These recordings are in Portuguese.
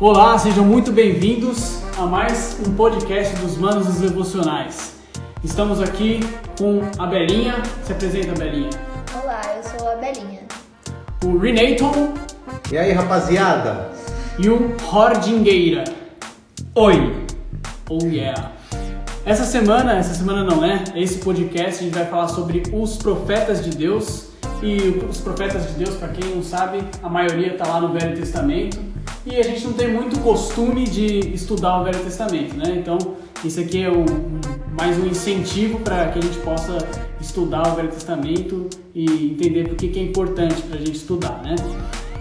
Olá, sejam muito bem-vindos a mais um podcast dos Manos dos Devocionais. Estamos aqui com a Belinha. Se apresenta, Belinha. Olá, eu sou a Belinha. O Renaton E aí, rapaziada? e o Hordingueira. Oi! Oh yeah! Essa semana, essa semana não é, esse podcast a gente vai falar sobre os profetas de Deus. E os profetas de Deus, para quem não sabe, a maioria está lá no Velho Testamento. E a gente não tem muito costume de estudar o Velho Testamento, né? Então, isso aqui é um, mais um incentivo para que a gente possa estudar o Velho Testamento e entender por que é importante para a gente estudar, né?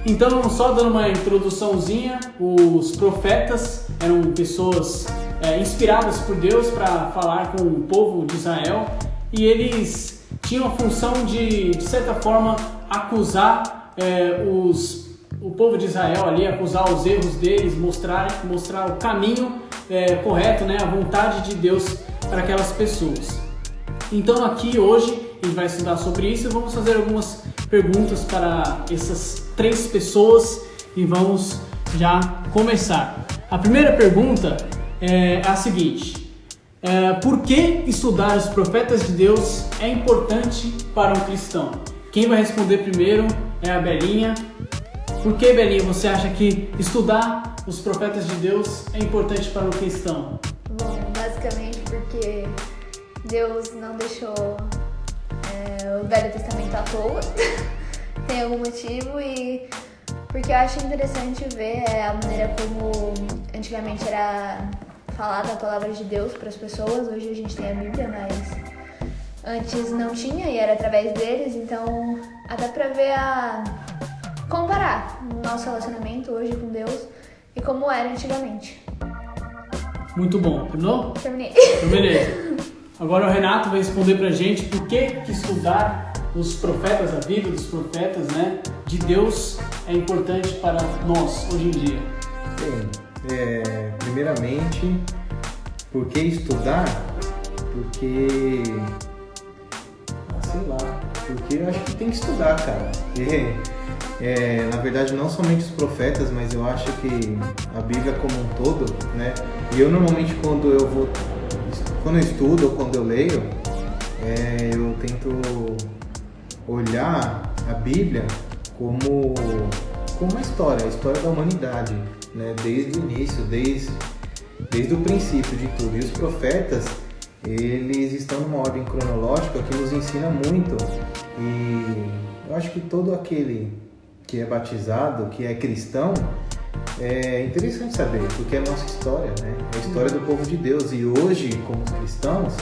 Então, só dando uma introduçãozinha, os profetas eram pessoas é, inspiradas por Deus para falar com o povo de Israel e eles tinham a função de, de certa forma, acusar é, os, o povo de Israel ali, acusar os erros deles, mostrar, mostrar o caminho é, correto, né, a vontade de Deus para aquelas pessoas. Então aqui hoje a gente vai estudar sobre isso e vamos fazer algumas perguntas para essas três pessoas e vamos já começar. A primeira pergunta é a seguinte: é, por que estudar os profetas de Deus é importante para um cristão? Quem vai responder primeiro é a Belinha. Por que, Belinha, você acha que estudar os profetas de Deus é importante para um cristão? Bom, basicamente porque Deus não deixou é, o Velho Testamento à toa. Tem algum motivo e porque eu acho interessante ver é, a maneira como antigamente era falada a palavra de Deus para as pessoas. Hoje a gente tem a Bíblia, mas antes não tinha e era através deles, então até para ver a comparar o nosso relacionamento hoje com Deus e como era antigamente. Muito bom. Terminou? Terminei. Beleza. Agora o Renato vai responder pra gente por que, que estudar os profetas, a vida dos profetas, né, de Deus é importante para nós hoje em dia. Bem, é, primeiramente, por que estudar? Porque. Ah, sei lá. Porque eu acho que tem que estudar, cara. Porque, é, na verdade, não somente os profetas, mas eu acho que a Bíblia como um todo, né? E eu normalmente quando eu vou. Quando eu estudo ou quando eu leio, é, eu tento olhar a Bíblia como, como uma história, a história da humanidade, né? desde o início, desde, desde o princípio de tudo. E os profetas, eles estão numa ordem cronológica que nos ensina muito. E eu acho que todo aquele que é batizado, que é cristão, é interessante saber, porque é a nossa história, né? É a história do povo de Deus. E hoje, como cristãos,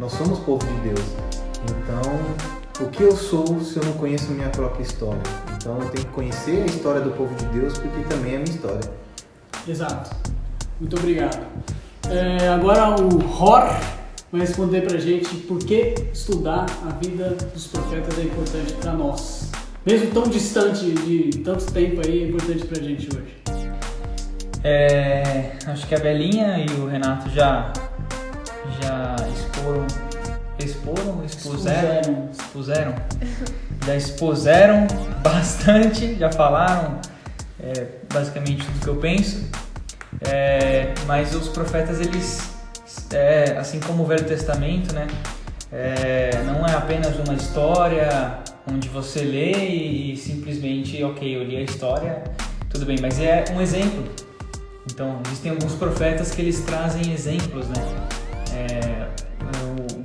nós somos povo de Deus. Então, o que eu sou se eu não conheço minha própria história? Então, eu tenho que conhecer a história do povo de Deus, porque também é a minha história. Exato. Muito obrigado. É, agora o Hor vai responder pra gente por que estudar a vida dos profetas é importante para nós. Mesmo tão distante de tanto tempo aí, é importante pra gente hoje. É, acho que a Belinha e o Renato já já exporam, exporam, expuseram, expuseram, já expuseram bastante, já falaram é, basicamente tudo que eu penso. É, mas os profetas eles, é, assim como o Velho Testamento, né, é, não é apenas uma história onde você lê e, e simplesmente, ok, eu li a história, tudo bem, mas é um exemplo. Então, existem alguns profetas que eles trazem exemplos, né? É,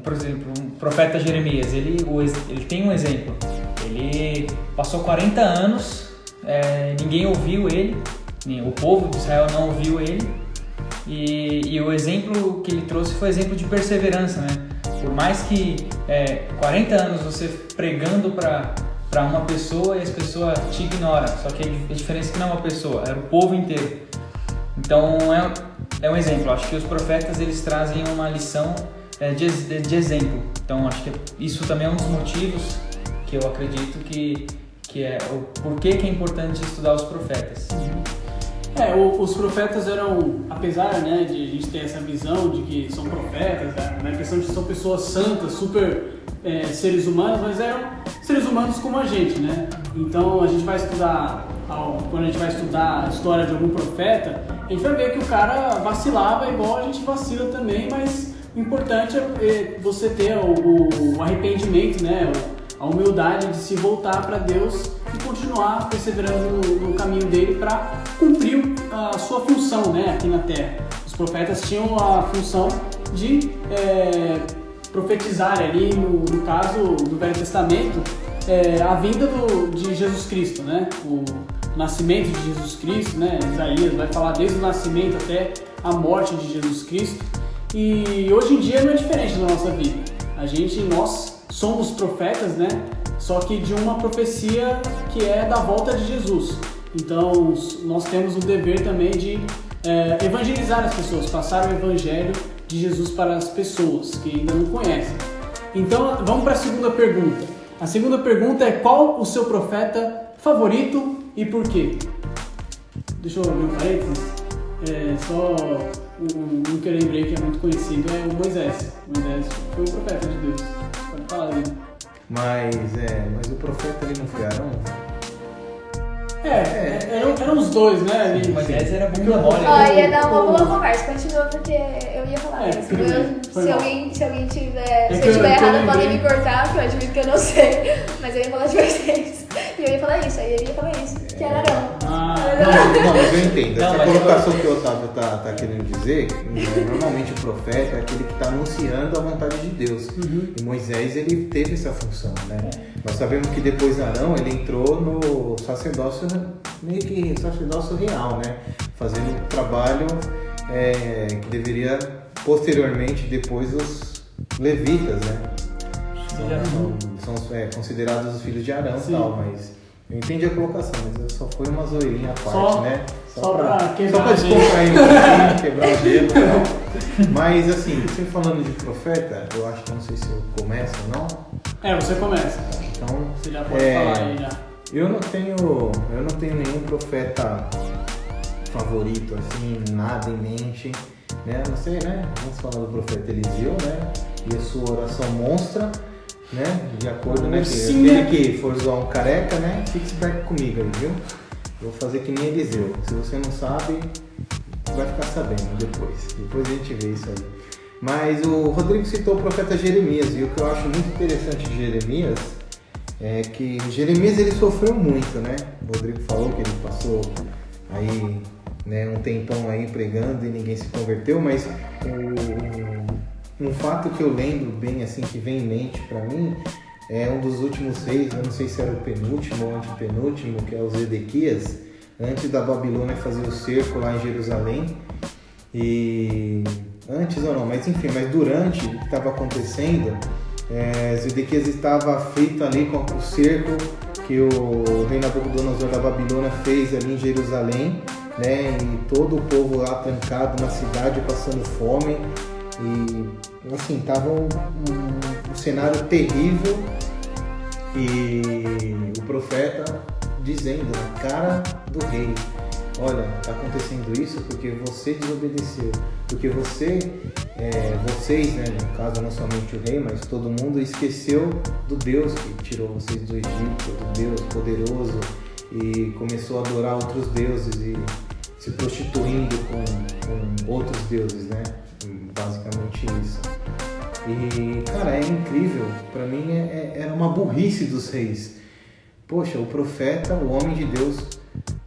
por exemplo, o profeta Jeremias, ele, ele tem um exemplo. Ele passou 40 anos, é, ninguém ouviu ele, o povo de Israel não ouviu ele, e, e o exemplo que ele trouxe foi exemplo de perseverança, né? Por mais que é, 40 anos você pregando para para uma pessoa e as pessoas te ignoram, só que a diferença é que não é uma pessoa, era o povo inteiro. Então é, é um exemplo. Acho que os profetas eles trazem uma lição é, de, de, exemplo. Então acho que isso também é um dos motivos que eu acredito que que é o porquê que é importante estudar os profetas. É, o- os profetas eram, apesar né, de a gente ter essa visão de que são profetas, né, na questão de que são pessoas santas, super é, seres humanos, mas eram seres humanos como a gente, né? Então a gente vai estudar, quando a gente vai estudar a história de algum profeta, a gente vai ver que o cara vacilava igual a gente vacila também, mas o importante é você ter o, o arrependimento, né? A humildade de se voltar para Deus e continuar perseverando no, no caminho dele para cumprir a sua função, né? Aqui na Terra. Os profetas tinham a função de é, profetizar ali, no, no, caso do Velho Testamento, é, a vinda do, de Jesus Cristo, né? O nascimento de Jesus Cristo, né? Isaías vai falar desde o nascimento até a morte de Jesus Cristo. E hoje em dia não é diferente da nossa vida. A gente, nós somos profetas, né? Só que de uma profecia que é da volta de Jesus. Então nós temos o dever também de é, evangelizar as pessoas, passar o evangelho de Jesus para as pessoas que ainda não conhecem. Então vamos para a segunda pergunta. A segunda pergunta é qual o seu profeta favorito e por quê? Deixa eu abrir um parênteses. É, só um, um, que eu lembrei que é muito conhecido é o Moisés. Moisés foi um profeta de Deus. Mas, é, mas o profeta ele não foi Arão? É, é, eram, eram os dois, né? Ali. Moisés era bunda mole. Ó, ia dar uma boa conversa, continua porque eu ia falar é, isso. Se, alguém, se alguém tiver. É se eu estiver errado, podem me cortar, porque eu admito que eu não sei. Mas eu ia falar de vocês. Eu ia falar isso, aí eu ia falar isso, que era Arão. Ah, não, não, mas eu entendo. Não, Essa colocação eu... que o Otávio tá, tá querendo dizer, normalmente o profeta é aquele que está anunciando a vontade de Deus. Uhum. E Moisés, ele teve essa função, né? É. Nós sabemos que depois Arão, ele entrou no sacerdócio, meio que sacerdócio real, né? Fazendo um trabalho é, que deveria, posteriormente, depois os levitas, né? São, são é, considerados os filhos de Arão e tal, mas eu entendi a colocação, mas só foi uma zoeirinha à parte, só, né? Só, só pra, pra quebrar só pra descontrair um pouquinho, quebrar o gelo e tal. Mas assim, você falando de profeta, eu acho que não sei se eu começo ou não. É, você começa. Então. Você já pode é, falar aí já. Eu não tenho. Eu não tenho nenhum profeta favorito, assim, nada em mente. Né? Não sei, né? Vamos falar do profeta Eliseu, né? E a sua oração monstra né? De acordo, né? Que aquele que for zoar um careca, né? Fique esperto comigo aí, viu? Vou fazer que nem Eliseu. Se você não sabe, vai ficar sabendo depois. Depois a gente vê isso aí. Mas o Rodrigo citou o profeta Jeremias, e o que eu acho muito interessante de Jeremias é que Jeremias ele sofreu muito, né? O Rodrigo falou que ele passou aí né, um tempão aí pregando e ninguém se converteu, mas o, um fato que eu lembro bem, assim, que vem em mente para mim, é um dos últimos reis, eu não sei se era o penúltimo ou antepenúltimo, que é o Zedequias, antes da Babilônia fazer o cerco lá em Jerusalém. E antes ou não, mas enfim, mas durante o que estava acontecendo, é, Zedequias estava aflito ali com o cerco que o rei Nabucodonosor da Babilônia fez ali em Jerusalém, né? E todo o povo lá trancado na cidade passando fome. E assim, tava um, um, um cenário terrível e o profeta dizendo na cara do rei, olha, está acontecendo isso porque você desobedeceu, porque você, é, vocês, né, no caso não somente o rei, mas todo mundo esqueceu do Deus que tirou vocês do Egito, do Deus poderoso e começou a adorar outros deuses e se prostituindo com, com outros deuses, né? Basicamente isso. E, cara, é incrível. Para mim é, é, era uma burrice dos reis. Poxa, o profeta, o homem de Deus,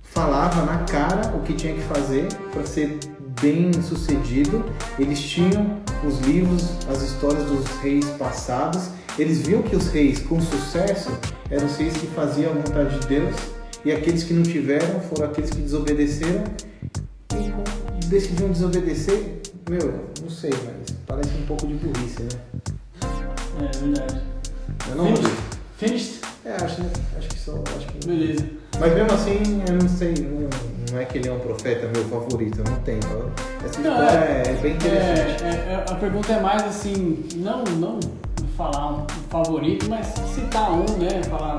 falava na cara o que tinha que fazer para ser bem sucedido. Eles tinham os livros, as histórias dos reis passados. Eles viam que os reis com sucesso eram os reis que faziam a vontade de Deus e aqueles que não tiveram foram aqueles que desobedeceram e decidiram desobedecer meu, não sei, mas parece um pouco de burrice, né? É verdade. Eu não Finished? Finished? É, acho, acho que só. Acho que... Beleza. Mas mesmo assim, eu não sei, não, não é que ele é um profeta meu favorito, não tem. Essa não, é, é, bem interessante. É, é, é, a pergunta é mais assim, não, não falar um favorito, mas citar um, né? Falar,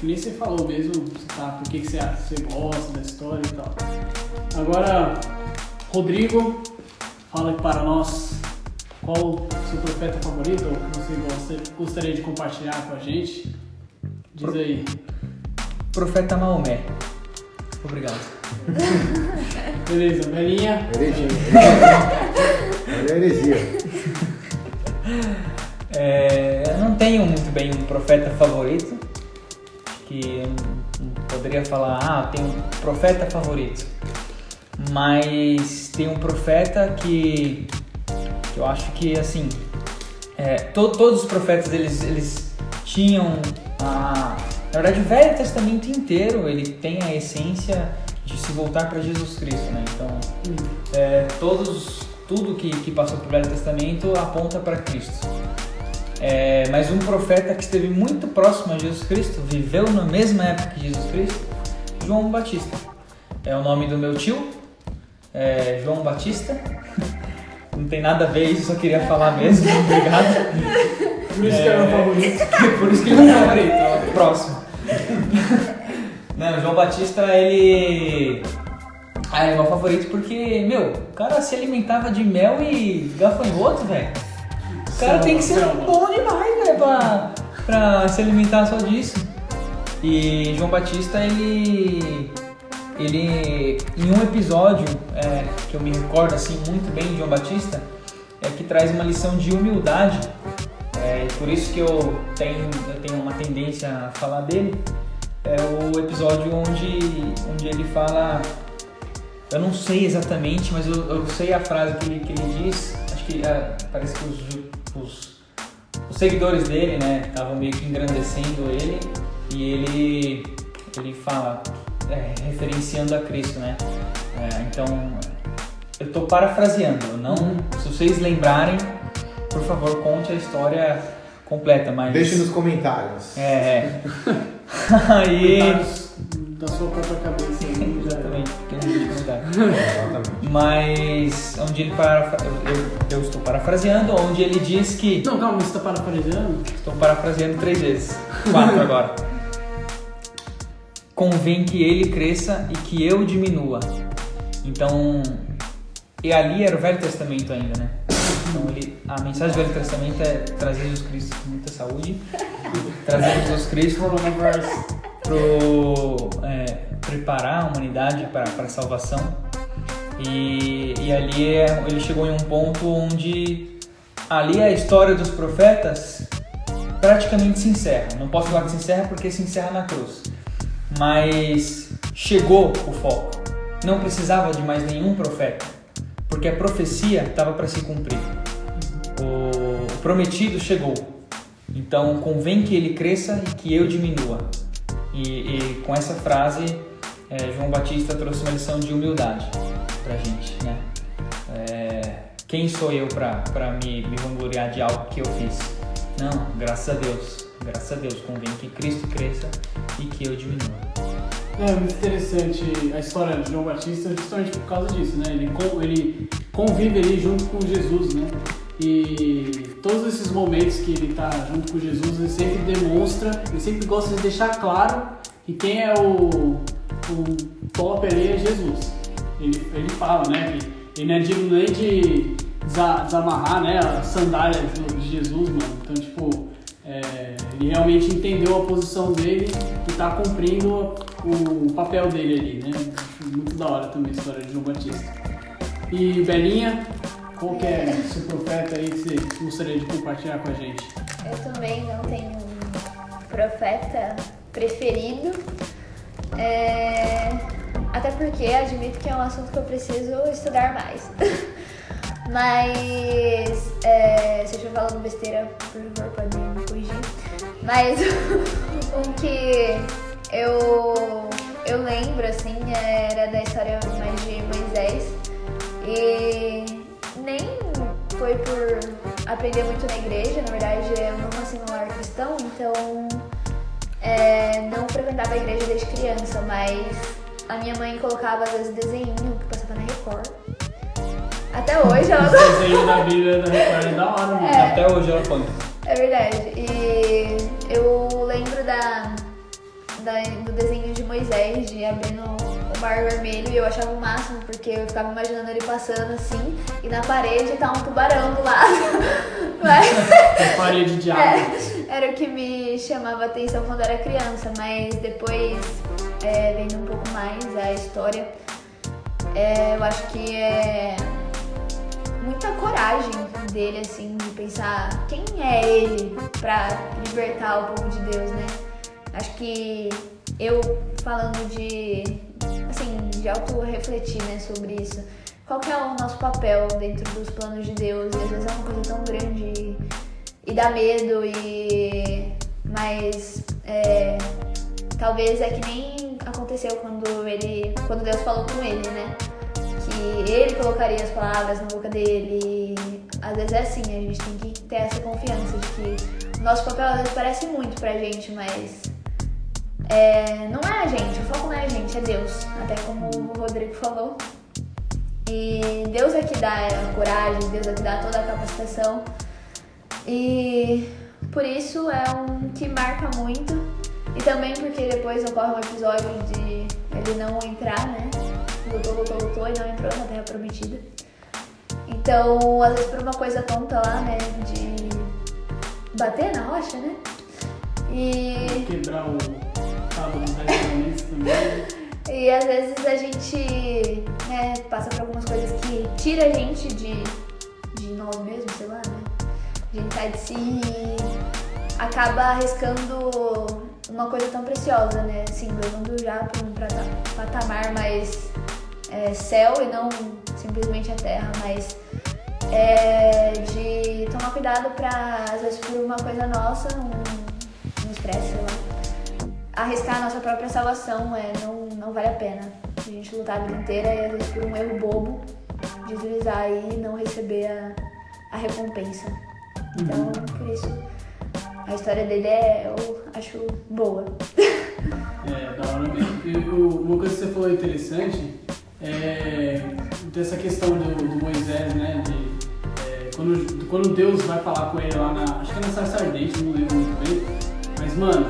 que nem você falou mesmo, citar por que, que você, você gosta da história e tal. Agora, Rodrigo, Fala para nós qual o seu profeta favorito ou que você gostaria de compartilhar com a gente. Diz aí. Profeta Maomé. Obrigado. Beleza, Belinha. Heresia. Olha a heresia. É, eu não tenho muito bem um profeta favorito. Que eu não poderia falar, ah, tem um profeta favorito. Mas tem um profeta que, que eu acho que, assim, é, to, todos os profetas, eles, eles tinham a... Na verdade, o Velho Testamento inteiro, ele tem a essência de se voltar para Jesus Cristo, né? Então, é, todos, tudo que, que passou pelo Velho Testamento aponta para Cristo. É, mas um profeta que esteve muito próximo a Jesus Cristo, viveu na mesma época que Jesus Cristo, João Batista. É o nome do meu tio, é João Batista. Não tem nada a ver isso, só queria falar mesmo, obrigado. Por isso que era o favorito. Por isso que ele é o favorito, próximo. Não, João Batista, ele. Ah, é meu favorito porque, meu, o cara se alimentava de mel e gafanhoto, velho. O cara tem que ser bom demais, velho, pra, pra se alimentar só disso. E João Batista, ele. Ele. Em um episódio é, que eu me recordo assim muito bem de João Batista, é que traz uma lição de humildade. É, por isso que eu tenho, eu tenho uma tendência a falar dele. É o episódio onde, onde ele fala. Eu não sei exatamente, mas eu, eu sei a frase que ele, que ele diz. Acho que é, parece que os, os, os seguidores dele, né, estavam meio que engrandecendo ele. E ele, ele fala, é, referenciando a Cristo, né? É, então, eu tô parafraseando. Não, se vocês lembrarem, por favor, conte a história completa. Mas Deixe nos comentários. é, é. Aí. Comentários Da sua própria cabeça. já- Exatamente. Mas onde ele para, eu, eu estou parafraseando, onde ele diz que Não, calma, você tá parafraseando? estou parafraseando três vezes, quatro agora. Convém que ele cresça e que eu diminua. Então, e ali era o Velho Testamento ainda, né? Então ele, a mensagem do Velho Testamento é trazer Jesus Cristo com muita saúde, trazer Jesus Cristo pro é, preparar a humanidade para a salvação e, e ali é- ele chegou em um ponto onde ali a história dos profetas praticamente se encerra. Não posso falar que se encerra porque se encerra na cruz, mas chegou o foco. Não precisava de mais nenhum profeta, porque a profecia estava para se cumprir. O prometido chegou. Então convém que ele cresça e que eu diminua. E, e com essa frase, eh, João Batista trouxe uma lição de humildade pra gente, né? É, quem sou eu pra me, me vangloriar de algo que eu fiz? Não, graças a Deus. Graças a Deus, convém que Cristo cresça e que eu diminua. É muito interessante a história de João Batista justamente por causa disso, né? Ele, ele convive ali junto com Jesus, né? E todos esses momentos que ele tá junto com Jesus, ele sempre demonstra, ele sempre gosta de deixar claro que quem é o, o top ali é Jesus. Ele, ele fala, né? Que ele não é digno nem de desa- desamarrar né, as sandálias de Jesus, mano. Então, tipo, é, ele realmente entendeu a posição dele e tá cumprindo o papel dele ali, né? Acho muito da hora também a história de João Batista. E Belinha, qual que é o seu profeta aí que você gostaria de compartilhar com a gente? Eu também não tenho um profeta preferido. É, Até porque admito que é um assunto que eu preciso estudar mais. Mas é, se eu estiver falando besteira, por favor. Mas um que eu, eu lembro, assim, era da história mais de Moisés. E nem foi por aprender muito na igreja, na verdade eu não nasci num lar cristão, então é, não frequentava a igreja desde criança, mas a minha mãe colocava às vezes desenho que passava na Record. Até hoje ela Esse desenho da Bíblia da Record é da hora, mano. É. Até hoje ela põe. É verdade. E eu lembro da, da- do desenho de Moisés, de abrindo o mar vermelho, e eu achava o máximo, porque eu ficava imaginando ele passando assim, e na parede tá um tubarão do lado. Mas, É parede de água. é, era o que me chamava a atenção quando era criança, mas depois, é, vendo um pouco mais a história, é, eu acho que é muita coragem dele, assim, de pensar quem é ele pra libertar o povo de Deus, né? Acho que eu falando de, assim, de auto-refletir, né, sobre isso. Qual que é o nosso papel dentro dos planos de Deus? E às vezes é uma coisa tão grande e, e dá medo e... Mas é, talvez é que nem aconteceu quando ele, quando Deus falou com ele, né? Que ele colocaria as palavras na boca dele. Às vezes é assim, a gente tem que ter essa confiança de que o nosso papel às vezes parece muito pra gente, mas é, não é a gente, o foco não é a gente, é Deus. Até como o Rodrigo falou. E Deus é que dá a coragem, Deus é que dá toda a capacitação. E por isso é um que marca muito. E também porque depois ocorre um episódio de ele não entrar, né? Lutou, lutou, lutou e não entrou na Terra Prometida. Então, às vezes por uma coisa tonta lá, né? De bater na rocha, né? E. Quebrar o cabo também. E às vezes a gente né, passa por algumas coisas que tira a gente de, de nós mesmos, sei lá, né? A gente sai de si e acaba arriscando uma coisa tão preciosa, né? Assim, levando já para um patamar mais é, céu e não simplesmente a terra, mas é, de tomar cuidado para, às vezes, por uma coisa nossa, um, um estresse, sei lá, arriscar a nossa própria salvação é, não, não vale a pena. A gente lutar a vida inteira e às vezes por um erro bobo, deslizar aí e não receber a, a recompensa. Então, por isso, a história dele é, eu acho boa. É, da hora mesmo. E o- uma coisa que você falou interessante é dessa questão do, do Moisés, né? De, é, quando, quando Deus vai falar com ele lá na. Acho que é na Sarça Ardente, não lembro muito bem. Mas, mano,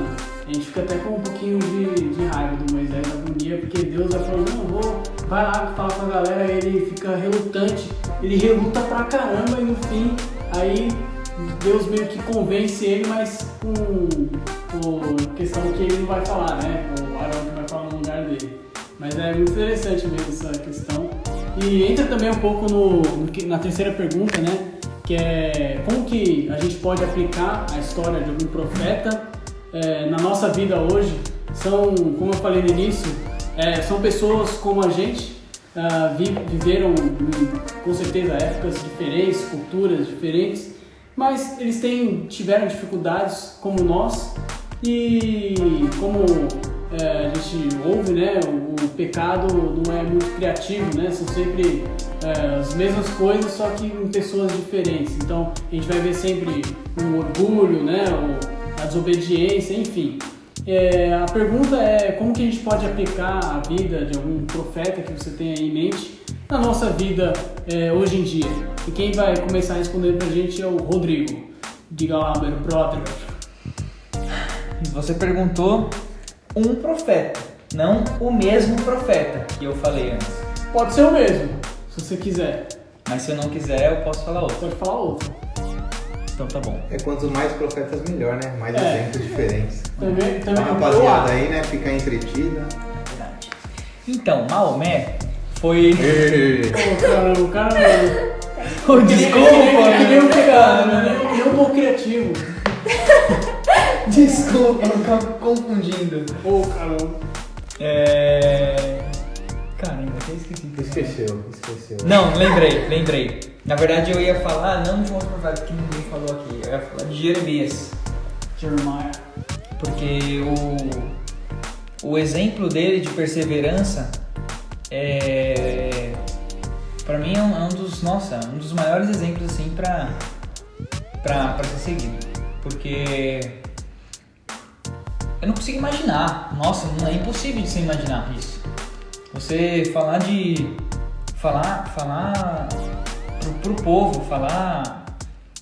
a gente fica até com um pouquinho de, de raiva do Moisés, agonia, porque Deus vai falando, não, vou, vai lá falar com a galera, ele fica relutante, ele reluta pra caramba e no fim, aí Deus meio que convence ele, mas com, com questão que ele não vai falar, né? O Arão que vai falar no lugar dele. Mas é muito interessante mesmo essa questão. E entra também um pouco no, no na terceira pergunta, né? Que é como que a gente pode aplicar a história de algum profeta é, na nossa vida hoje. São, como eu falei no início, é, são pessoas como a gente, ah, vi- viveram com certeza épocas diferentes, culturas diferentes, mas eles têm, tiveram dificuldades como nós e como é, a gente ouve, né, o, o pecado não é muito criativo, né, são sempre é, as mesmas coisas, só que em pessoas diferentes. Então a gente vai ver sempre o orgulho, né, o- a desobediência, enfim. É, a pergunta é como que a gente pode aplicar a vida de algum profeta que você tenha em mente na nossa vida é, hoje em dia. E quem vai começar a responder pra gente é o Rodrigo. Diga lá, meu brother. Você perguntou um profeta, não o mesmo profeta que eu falei antes. Pode ser o mesmo, se você quiser. Mas se eu não quiser, eu posso falar outro. Pode falar outro. Então tá bom. É quanto mais profetas, melhor, né? Mais É. exemplos diferentes. Também, Então, também a rapaziada aí, né? Ficar entretida. Verdade. Então, Maomé foi. Pô, cara, o cara. Oh, desculpa, que nem um pecado, cara. né? Que nem um pouco criativo. Desculpa, eu tava confundindo. Ô, caramba. É. Caramba, até esqueci. Esqueceu, esqueceu. Não, lembrei, lembrei. Na verdade eu ia falar não de um outro profeta que ninguém falou aqui, eu ia falar de Jeremias. Jeremiah. Porque o, o exemplo dele de perseverança é. Pra mim é um, é um dos. Nossa, um dos maiores exemplos assim pra, pra, pra ser seguido. Porque. Eu não consigo imaginar. Nossa, não é impossível de se imaginar isso. Você falar de. Falar. Falar pro, pro povo, falar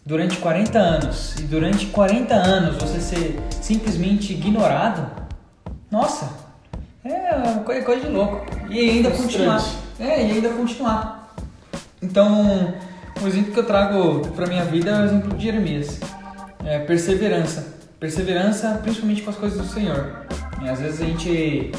durante 40 anos. E durante 40 anos você ser simplesmente ignorado. Nossa, é uma coisa, coisa de louco. E ainda continuar. É, e ainda continuar. Então, o exemplo que eu trago pra minha vida é o exemplo de Jeremias. É, perseverança. Perseverança, principalmente com as coisas do Senhor. E às vezes a gente,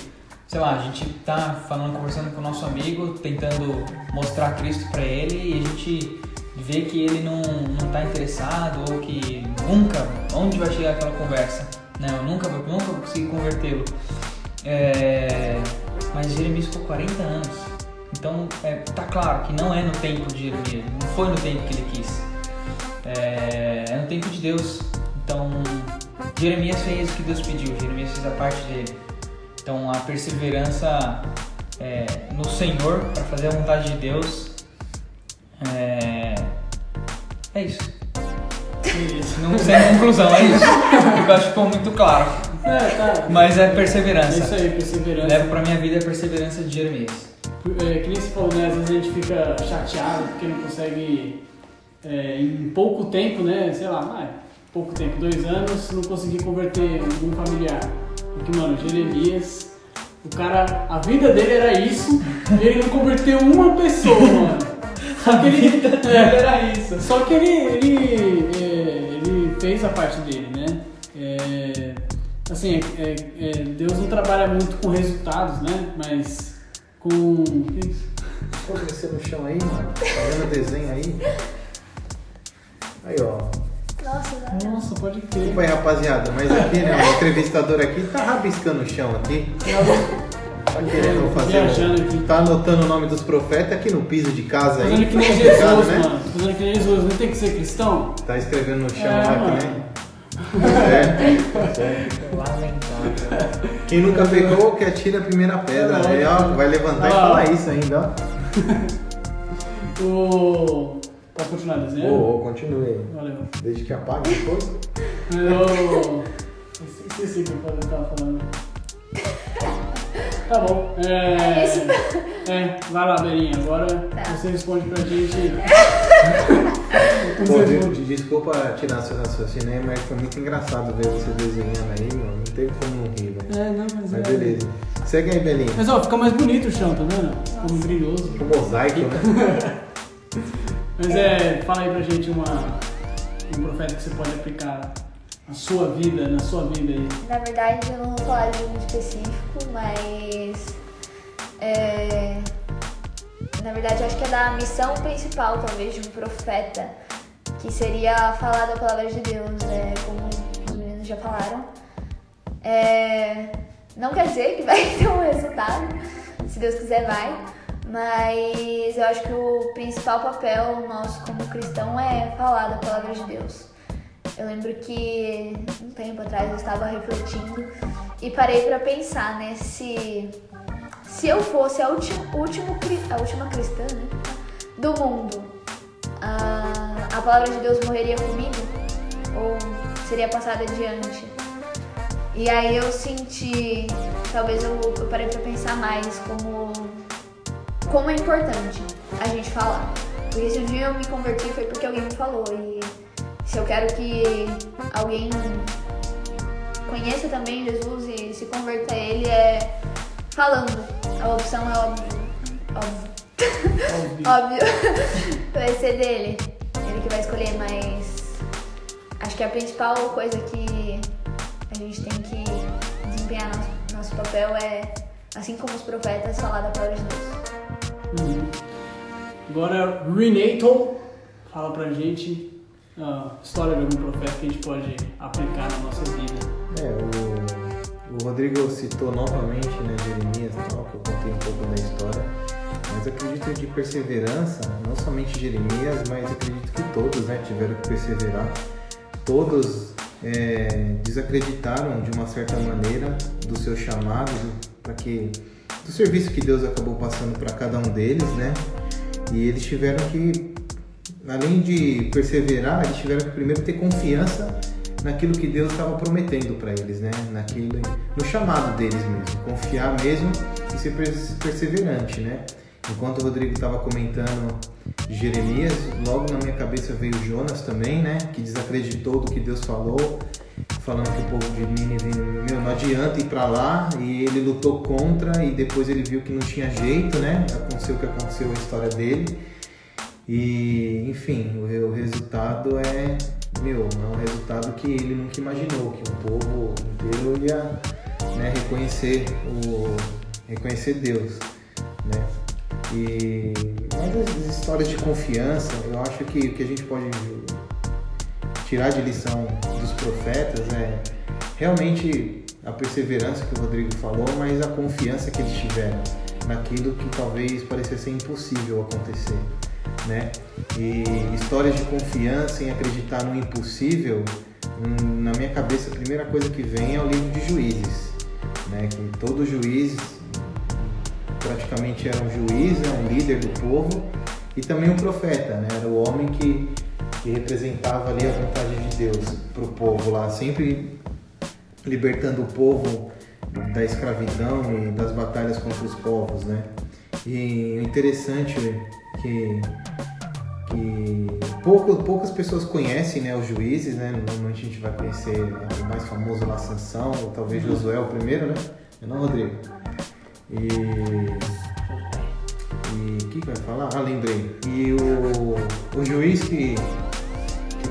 sei lá, a gente tá falando, conversando com o nosso amigo, tentando mostrar Cristo para ele e a gente vê que ele não, não tá interessado ou que nunca, onde vai chegar aquela conversa? Né? Eu nunca, nunca vou conseguir convertê-lo. É, mas Jeremias ficou 40 anos. Então, é, tá claro que não é no tempo de Jeremias, não foi no tempo que ele quis. É, é no tempo de Deus. Então, Jeremias fez o que Deus pediu, Jeremias fez a parte dele. Então, a perseverança é, no Senhor para fazer a vontade de Deus é, é isso. Não sem conclusão, é isso. Eu acho que ficou muito claro. É, tá. Mas é É perseverança. isso aí, perseverança. Levo pra minha vida a perseverança de Jeremias. É, que nem você falou, né? Às vezes a gente fica chateado porque não consegue, é, em pouco tempo, né? Sei lá, vai, pouco tempo, dois anos, não conseguir converter um familiar. Porque, mano, Jeremias, o cara, a vida dele era isso e ele não converteu uma pessoa, mano. Só que ele, é, era isso. só que ele, ele, é, ele fez a parte dele, né? É, assim, é, é, Deus não trabalha muito com resultados, né? Mas com. que isso? Pô, descer no chão aí, mano. Fazendo desenho aí. Aí, ó. Nossa, não. Nossa, pode crer. Desculpa aí, rapaziada, mas aqui, né, o entrevistador aqui tá rabiscando o chão aqui. Tá querendo fazer. Aqui. Tá anotando o nome dos profetas aqui no piso de casa aí. Fazendo que nem Complicado, Jesus, né? mano. Fazendo que nem Jesus. Não tem que ser cristão? Tá escrevendo no chão É, lá mano. que nem. Lamentável. Quem nunca pegou, que atira a primeira pedra. É, Aí, ó, vai levantar e Ah. falar isso ainda, ó. O. Pode continuar desenhando? Ô, continue. Valeu. Desde que apague depois. Eu. Esqueci o que eu tava falando. Tá bom. É. É, vai lá, Berinha. Agora Tá. você responde pra gente. Pô, de- desculpa tirar seu raciocínio aí, mas foi muito engraçado ver você desenhando aí, mano. Não teve como não rir, velho. É, não, mas, Mas é. beleza. Segue aí, Belinha. Mas ó, fica mais bonito o chão, tá vendo? Ficou brilhoso. O mosaico, né? Mas é, fala aí pra gente uma, um profeta que você pode aplicar na sua vida, na sua vida aí. Na verdade, eu não vou falar de um específico, mas. é, na verdade, acho que é da missão principal, talvez, de um profeta, que seria falar da palavra de Deus, é, como os meninos já falaram. É, não quer dizer que vai ter um resultado, se Deus quiser, vai. Mas eu acho que o principal papel nosso como cristão é falar da palavra de Deus. Eu lembro que um tempo atrás eu estava refletindo e parei para pensar, né, se se eu fosse a última, último, a última cristã né, do mundo, a, a palavra de Deus morreria comigo ou seria passada adiante? E aí eu senti, talvez eu, eu parei para pensar mais como como é importante a gente falar. Porque se um dia eu me converti foi porque alguém me falou e se eu quero que alguém conheça também Jesus e se converta a ele é falando. A opção é óbvio. Óbvio. Óbvio. vai ser dele. Ele que vai escolher, mas acho que a principal coisa que a gente tem que desempenhar nosso, nosso papel é, assim como os profetas, falar da palavra de Deus. Uhum. Agora, Renato, fala pra gente a história de algum profeta que a gente pode aplicar na nossa vida. É, o, o Rodrigo citou novamente, né, Jeremias tal, que eu contei um pouco da história. Mas acredito de perseverança, não somente Jeremias, mas acredito que todos né, tiveram que perseverar. Todos é, desacreditaram de uma certa maneira do seu chamado, para que do serviço que Deus acabou passando para cada um deles, né? E eles tiveram que, além de perseverar, eles tiveram que primeiro ter confiança naquilo que Deus estava prometendo para eles, né? Naquilo, no chamado deles mesmo, confiar mesmo e ser pers- perseverante, né? Enquanto o Rodrigo estava comentando Jeremias, logo na minha cabeça veio Jonas também, né? Que desacreditou do que Deus falou, falando que o povo de Nínive meu, não adianta ir para lá, e ele lutou contra e depois ele viu que não tinha jeito, né? Aconteceu o que aconteceu a história dele. E, enfim, o, o resultado é meu, é um resultado que ele nunca imaginou, que um povo inteiro ia né, reconhecer, o, reconhecer Deus. Né? E, mas as histórias de confiança, eu acho que o que a gente pode tirar de lição dos profetas é realmente a perseverança que o Rodrigo falou, mas a confiança que eles tiveram naquilo que talvez parecesse impossível acontecer, né? E histórias de confiança em acreditar no impossível, hum, na minha cabeça a primeira coisa que vem é o livro de Juízes, né? Que todo juiz praticamente era um juiz, né? um líder do povo e também um profeta, né? Era o homem que, que representava ali a vontade de Deus para o povo lá, sempre libertando o povo da escravidão e das batalhas contra os povos, né? E o interessante é que, que pouco, poucas pessoas conhecem né, os juízes, né? Normalmente a gente vai conhecer o mais famoso lá, Sansão, ou talvez uhum. Josué o primeiro, né? É não, Rodrigo? E... E o que, que vai falar? Ah, lembrei. E o, o juiz que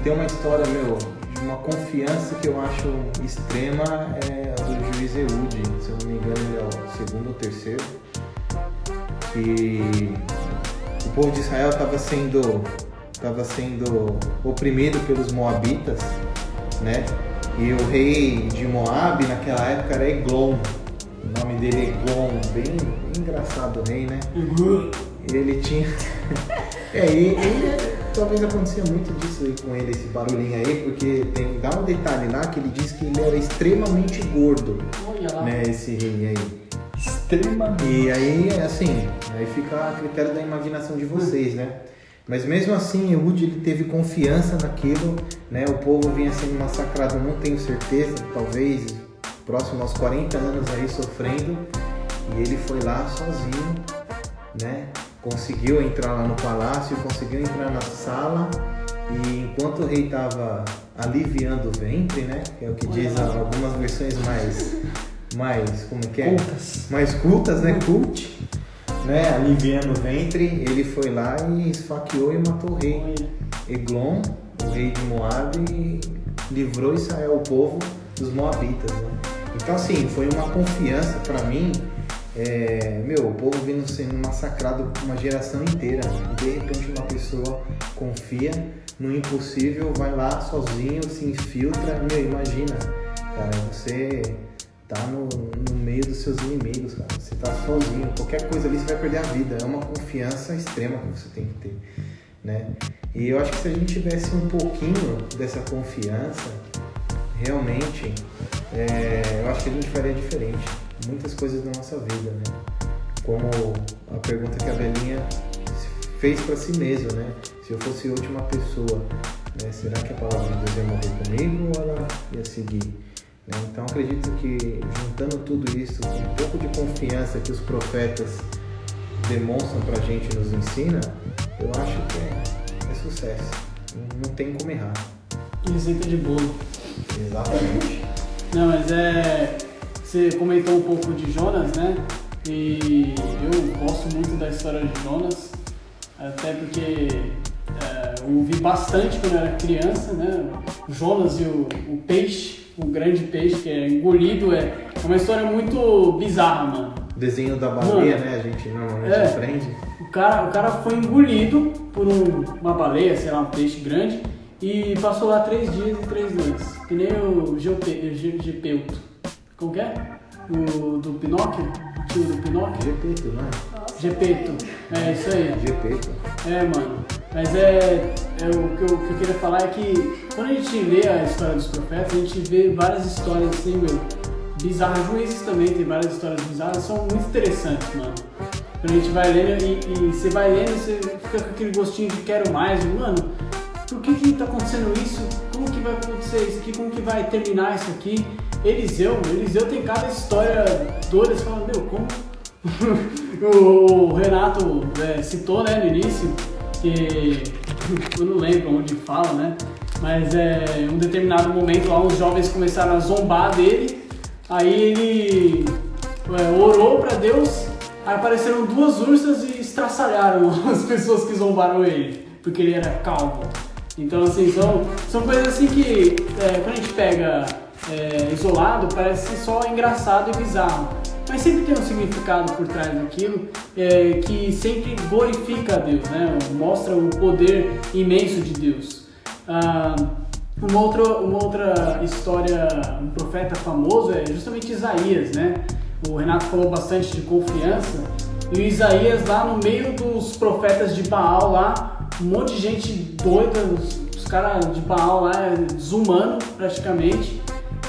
tem uma história, meu, uma confiança que eu acho extrema é a do juiz Eude, se eu não me engano ele é o segundo ou terceiro, que o povo de Israel estava sendo, tava sendo oprimido pelos moabitas, né? E o rei de Moab naquela época era Eglon. O nome dele é Eglon, bem, bem engraçado o rei, né? Ele tinha. é, e, e talvez acontecia muito disso aí com ele, esse barulhinho aí, porque tem, dá um detalhe lá que ele diz que ele era extremamente gordo. Olha lá. Né, esse rei aí. Extremamente. E aí, assim, aí fica a critério da imaginação de vocês, né? Mas mesmo assim, Ehud ele teve confiança naquilo, né? O povo vinha sendo massacrado, não tenho certeza, talvez próximo aos 40 anos aí sofrendo, e ele foi lá sozinho, né? Conseguiu entrar lá no palácio, conseguiu entrar na sala e enquanto o rei estava aliviando o ventre, né? Que é o que diz algumas versões mais, mais como que é? Cultas. Mais cultas, né? Cult, né? Aliviando o ventre, ele foi lá e esfaqueou e matou o rei Eglon, o rei de Moab, e livrou Israel, o povo dos Moabitas, né? Então assim, foi uma confiança para mim é, meu, o povo vindo sendo massacrado uma geração inteira. E de repente uma pessoa confia no impossível, vai lá sozinho, se infiltra. Meu, imagina, cara, você tá no, no meio dos seus inimigos, cara. Você tá sozinho, qualquer coisa ali você vai perder a vida. É uma confiança extrema que você tem que ter, né? E eu acho que se a gente tivesse um pouquinho dessa confiança, realmente, é, eu acho que a gente faria diferente muitas coisas da nossa vida, né? Como a pergunta que a Belinha fez para si mesma, né? Se eu fosse a última pessoa, né? será que a palavra de Deus ia morrer comigo ou ela ia seguir? Né? Então acredito que juntando tudo isso, com um pouco de confiança que os profetas demonstram para a gente, nos ensina, eu acho que é, é sucesso. Não tem como errar. Receita de bolo. Exatamente. Não, mas é você comentou um pouco de Jonas, né? E eu gosto muito da história de Jonas, até porque é, eu ouvi bastante quando eu era criança, né? O Jonas e o, o, peixe, o grande peixe que é engolido, é, é uma história muito bizarra, mano. Desenho da baleia, mano, né? A gente normalmente é, aprende. O cara, o cara foi engolido por um, uma baleia, sei lá, um peixe grande, e passou lá três dias e três noites, que nem o Gepeuto. Como que é? O do Pinóquio? O tio do Pinóquio? Gepeto, não é? Gepeto. É isso aí. Gepeto. É, mano. Mas é, é o, que eu, o que eu queria falar é que quando a gente lê a história dos profetas, a gente vê várias histórias assim, meu, bizarras. Juízes também tem várias histórias bizarras, são muito interessantes, mano. Quando a gente vai lendo e, e você vai lendo, você fica com aquele gostinho de quero mais, mano, por que que tá acontecendo isso? Como que vai acontecer isso aqui? Como que vai terminar isso aqui? Eliseu, Eliseu tem cada história doida, você fala, meu, como? o Renato é, citou né, no início, que eu não lembro onde fala, né? Mas é um determinado momento lá uns jovens começaram a zombar dele, aí ele é, orou para Deus, aí apareceram duas ursas e estraçalharam as pessoas que zombaram ele, porque ele era calvo. Então, assim, são, são coisas assim que é, quando a gente pega é, isolado, parece só engraçado e bizarro. Mas sempre tem um significado por trás daquilo é, que sempre glorifica a Deus, né? mostra o poder imenso de Deus. Ah, uma, outra, uma outra história, um profeta famoso é justamente Isaías, né? O Renato falou bastante de confiança. E o Isaías lá no meio dos profetas de Baal lá, um monte de gente doida, os, os caras de Baal lá, desumano praticamente,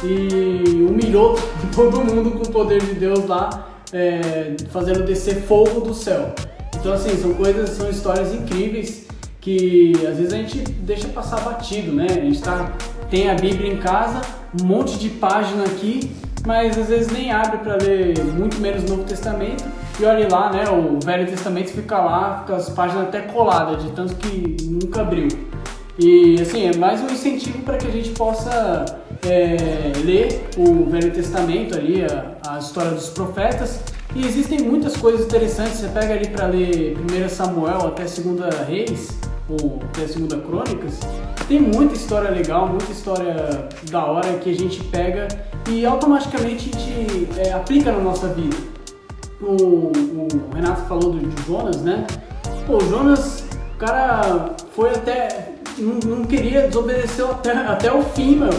e humilhou todo mundo com o poder de Deus lá, é, fazendo descer fogo do céu. Então assim, são coisas, são histórias incríveis que às vezes a gente deixa passar batido, né? A gente tá, tem a Bíblia em casa, um monte de página aqui, mas às vezes nem abre para ler muito menos o Novo Testamento e olhe lá, né? O Velho Testamento fica lá, fica as páginas até coladas, de tanto que nunca abriu. E assim, é mais um incentivo para que a gente possa é, ler o Velho Testamento ali, a, a, história dos profetas. E existem muitas coisas interessantes. Você pega ali para ler 1 Samuel até 2 Reis, ou até 2 Crônicas, tem muita história legal, muita história da hora que a gente pega e automaticamente a gente é, aplica na nossa vida. O, o, Renato falou do, de Jonas, né? Pô, Jonas, o cara foi até. Não, não queria, desobedeceu até, até o fim, meu,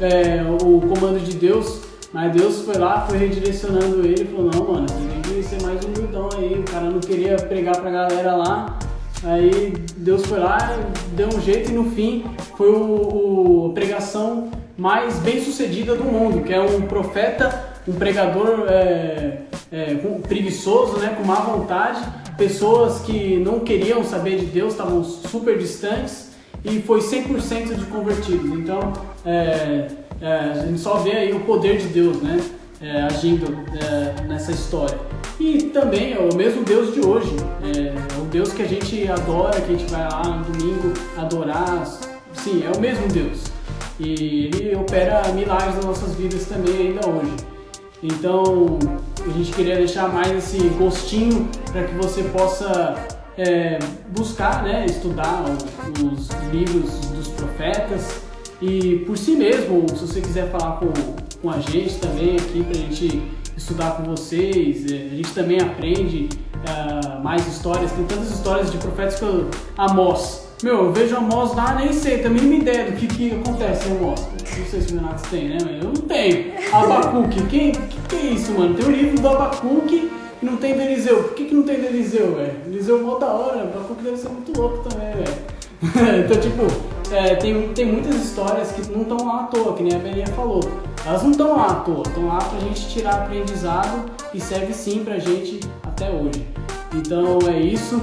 é, o comando de Deus. Mas Deus foi lá, foi redirecionando ele falou: Não, mano, você tem que ser mais humildão aí. O cara não queria pregar pra galera lá. Aí Deus foi lá, deu um jeito e no fim foi o, o pregação mais bem sucedida do mundo, que é um profeta, um pregador é, é, preguiçoso, né, com má vontade, pessoas que não queriam saber de Deus, estavam super distantes e foi 100% de convertidos. Então é, é, a gente só vê aí o poder de Deus, né, é, agindo é, nessa história. E também é o mesmo Deus de hoje, é, o Deus que a gente adora, que a gente vai lá no domingo adorar. Sim, é o mesmo Deus. E ele opera milagres nas nossas vidas também ainda hoje. Então a gente queria deixar mais esse gostinho para que você possa é, buscar, né, estudar os, livros dos profetas e por si mesmo, se você quiser falar com, com a gente também aqui para a gente estudar com vocês, é, a gente também aprende uh, mais histórias, tem tantas histórias de profetas que eu, Amós, meu, eu vejo Amós lá, nem sei, também me ideia do que, que acontece em Amós. Não sei se o Renato tem, né? Eu não tenho. Abacuque, que, que, que é isso, mano? Tem o um livro do Abacuque e não tem do Eliseu. Por que, que não tem do Eliseu, velho? Eliseu é mó da hora, o Abacuque deve ser muito louco também, velho. então, tipo, é, tem, tem muitas histórias que não estão lá à toa, que nem a Belinha falou. Elas não estão lá à toa, estão lá pra gente tirar aprendizado e serve sim pra gente até hoje. Então é isso.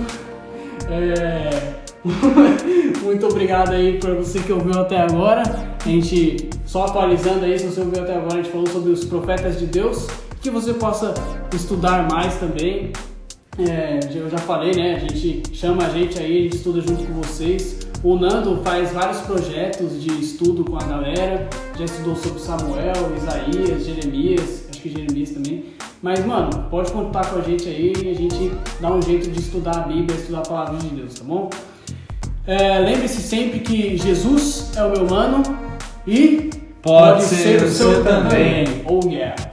É... Muito obrigado aí para você que ouviu até agora. A gente, só atualizando aí, se você ouviu até agora, a gente falou sobre os profetas de Deus. Que você possa estudar mais também. É, eu já falei, né? A gente chama a gente aí, a gente estuda junto com vocês. O Nando faz vários projetos de estudo com a galera. Já estudou sobre Samuel, Isaías, Jeremias, acho que Jeremias também. Mas, mano, pode contar com a gente aí e a gente dá um jeito de estudar a Bíblia, estudar a palavra de Deus, tá bom? É, Lembre-se sempre que Jesus é o meu mano e pode, pode ser, ser, o seu também. também. Oh yeah!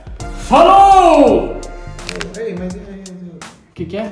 Falou! Ei, mas. O que, que é?